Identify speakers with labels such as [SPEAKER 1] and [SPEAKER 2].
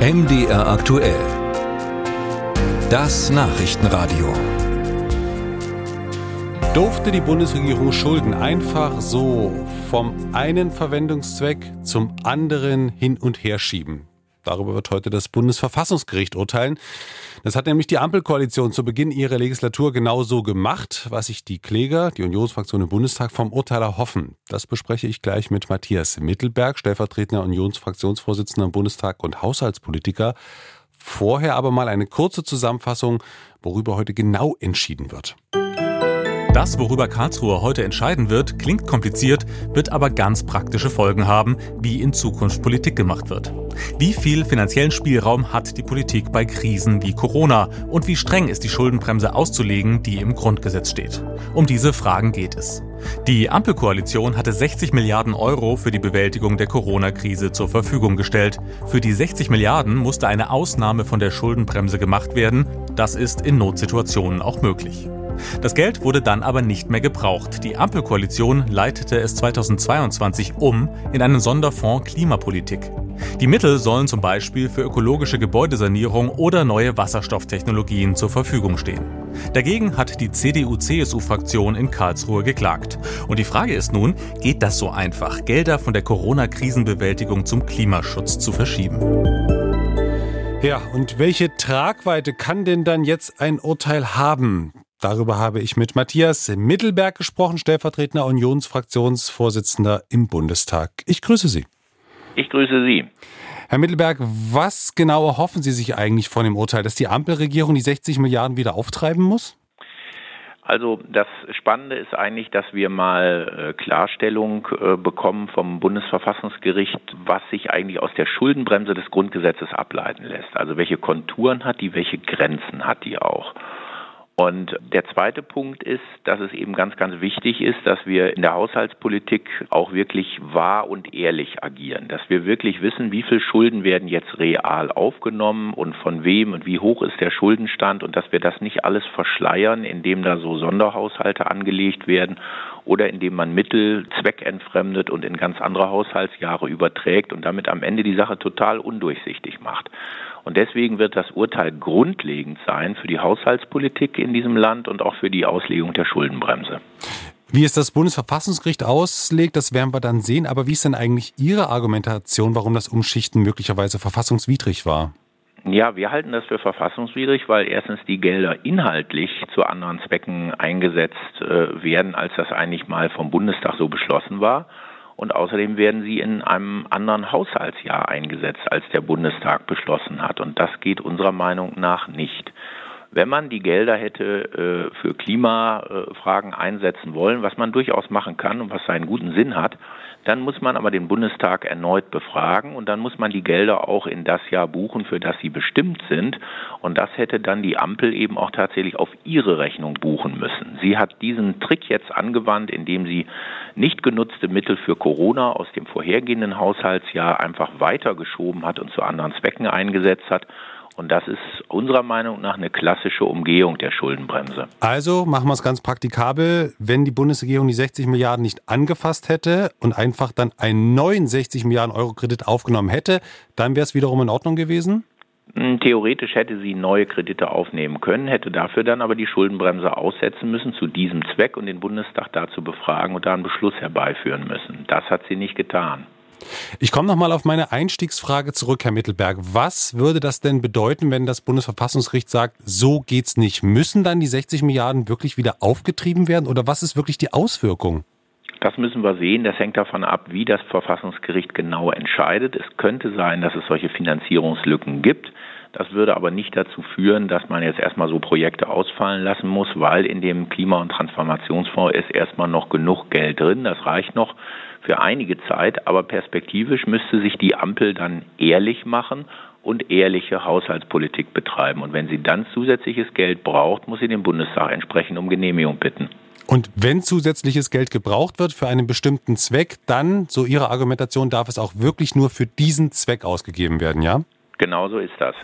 [SPEAKER 1] MDR aktuell. Das Nachrichtenradio.
[SPEAKER 2] Durfte die Bundesregierung Schulden einfach so vom einen Verwendungszweck zum anderen hin und her schieben? Darüber wird heute das Bundesverfassungsgericht urteilen. Das hat nämlich die Ampelkoalition zu Beginn ihrer Legislatur genauso gemacht, was sich die Kläger, die Unionsfraktion im Bundestag, vom Urteil erhoffen. Das bespreche ich gleich mit Matthias Mittelberg, stellvertretender Unionsfraktionsvorsitzender im Bundestag und Haushaltspolitiker. Vorher aber mal eine kurze Zusammenfassung, worüber heute genau entschieden wird.
[SPEAKER 3] Das, worüber Karlsruhe heute entscheiden wird, klingt kompliziert, wird aber ganz praktische Folgen haben, wie in Zukunft Politik gemacht wird. Wie viel finanziellen Spielraum hat die Politik bei Krisen wie Corona und wie streng ist die Schuldenbremse auszulegen, die im Grundgesetz steht? Um diese Fragen geht es. Die Ampelkoalition hatte 60 Milliarden Euro für die Bewältigung der Corona-Krise zur Verfügung gestellt. Für die 60 Milliarden musste eine Ausnahme von der Schuldenbremse gemacht werden. Das ist in Notsituationen auch möglich. Das Geld wurde dann aber nicht mehr gebraucht. Die Ampelkoalition leitete es 2022 um in einen Sonderfonds Klimapolitik. Die Mittel sollen zum Beispiel für ökologische Gebäudesanierung oder neue Wasserstofftechnologien zur Verfügung stehen. Dagegen hat die CDU-CSU-Fraktion in Karlsruhe geklagt. Und die Frage ist nun, geht das so einfach, Gelder von der Corona-Krisenbewältigung zum Klimaschutz zu verschieben?
[SPEAKER 2] Ja, und welche Tragweite kann denn dann jetzt ein Urteil haben? Darüber habe ich mit Matthias Mittelberg gesprochen, stellvertretender Unionsfraktionsvorsitzender im Bundestag. Ich grüße Sie.
[SPEAKER 4] Ich grüße Sie.
[SPEAKER 2] Herr Mittelberg, was genau erhoffen Sie sich eigentlich von dem Urteil, dass die Ampelregierung die 60 Milliarden wieder auftreiben muss?
[SPEAKER 4] Also das Spannende ist eigentlich, dass wir mal äh, Klarstellung äh, bekommen vom Bundesverfassungsgericht, was sich eigentlich aus der Schuldenbremse des Grundgesetzes ableiten lässt. Also welche Konturen hat die, welche Grenzen hat die auch. Und der zweite Punkt ist, dass es eben ganz, ganz wichtig ist, dass wir in der Haushaltspolitik auch wirklich wahr und ehrlich agieren, dass wir wirklich wissen, wie viel Schulden werden jetzt real aufgenommen und von wem und wie hoch ist der Schuldenstand und dass wir das nicht alles verschleiern, indem da so Sonderhaushalte angelegt werden oder indem man Mittel zweckentfremdet und in ganz andere Haushaltsjahre überträgt und damit am Ende die Sache total undurchsichtig macht. Und deswegen wird das Urteil grundlegend sein für die Haushaltspolitik in diesem Land und auch für die Auslegung der Schuldenbremse.
[SPEAKER 2] Wie es das Bundesverfassungsgericht auslegt, das werden wir dann sehen. Aber wie ist denn eigentlich Ihre Argumentation, warum das Umschichten möglicherweise verfassungswidrig war?
[SPEAKER 4] Ja, wir halten das für verfassungswidrig, weil erstens die Gelder inhaltlich zu anderen Zwecken eingesetzt äh, werden, als das eigentlich mal vom Bundestag so beschlossen war und außerdem werden sie in einem anderen Haushaltsjahr eingesetzt, als der Bundestag beschlossen hat. Und das geht unserer Meinung nach nicht. Wenn man die Gelder hätte äh, für Klimafragen einsetzen wollen, was man durchaus machen kann und was seinen guten Sinn hat, dann muss man aber den Bundestag erneut befragen und dann muss man die Gelder auch in das Jahr buchen, für das sie bestimmt sind. Und das hätte dann die Ampel eben auch tatsächlich auf ihre Rechnung buchen müssen. Sie hat diesen Trick jetzt angewandt, indem sie nicht genutzte Mittel für Corona aus dem vorhergehenden Haushaltsjahr einfach weitergeschoben hat und zu anderen Zwecken eingesetzt hat. Und das ist unserer Meinung nach eine klassische Umgehung der Schuldenbremse.
[SPEAKER 2] Also machen wir es ganz praktikabel. Wenn die Bundesregierung die 60 Milliarden nicht angefasst hätte und einfach dann einen neuen 60 Milliarden Euro Kredit aufgenommen hätte, dann wäre es wiederum in Ordnung gewesen?
[SPEAKER 4] Hm, theoretisch hätte sie neue Kredite aufnehmen können, hätte dafür dann aber die Schuldenbremse aussetzen müssen zu diesem Zweck und den Bundestag dazu befragen und da einen Beschluss herbeiführen müssen. Das hat sie nicht getan.
[SPEAKER 2] Ich komme nochmal auf meine Einstiegsfrage zurück, Herr Mittelberg. Was würde das denn bedeuten, wenn das Bundesverfassungsgericht sagt, so geht's nicht? Müssen dann die 60 Milliarden wirklich wieder aufgetrieben werden oder was ist wirklich die Auswirkung?
[SPEAKER 4] Das müssen wir sehen. Das hängt davon ab, wie das Verfassungsgericht genau entscheidet. Es könnte sein, dass es solche Finanzierungslücken gibt. Das würde aber nicht dazu führen, dass man jetzt erstmal so Projekte ausfallen lassen muss, weil in dem Klima- und Transformationsfonds ist erstmal noch genug Geld drin. Das reicht noch für einige Zeit, aber perspektivisch müsste sich die Ampel dann ehrlich machen und ehrliche Haushaltspolitik betreiben. Und wenn sie dann zusätzliches Geld braucht, muss sie den Bundestag entsprechend um Genehmigung bitten.
[SPEAKER 2] Und wenn zusätzliches Geld gebraucht wird für einen bestimmten Zweck, dann, so Ihre Argumentation, darf es auch wirklich nur für diesen Zweck ausgegeben werden, ja?
[SPEAKER 4] Genau so ist das.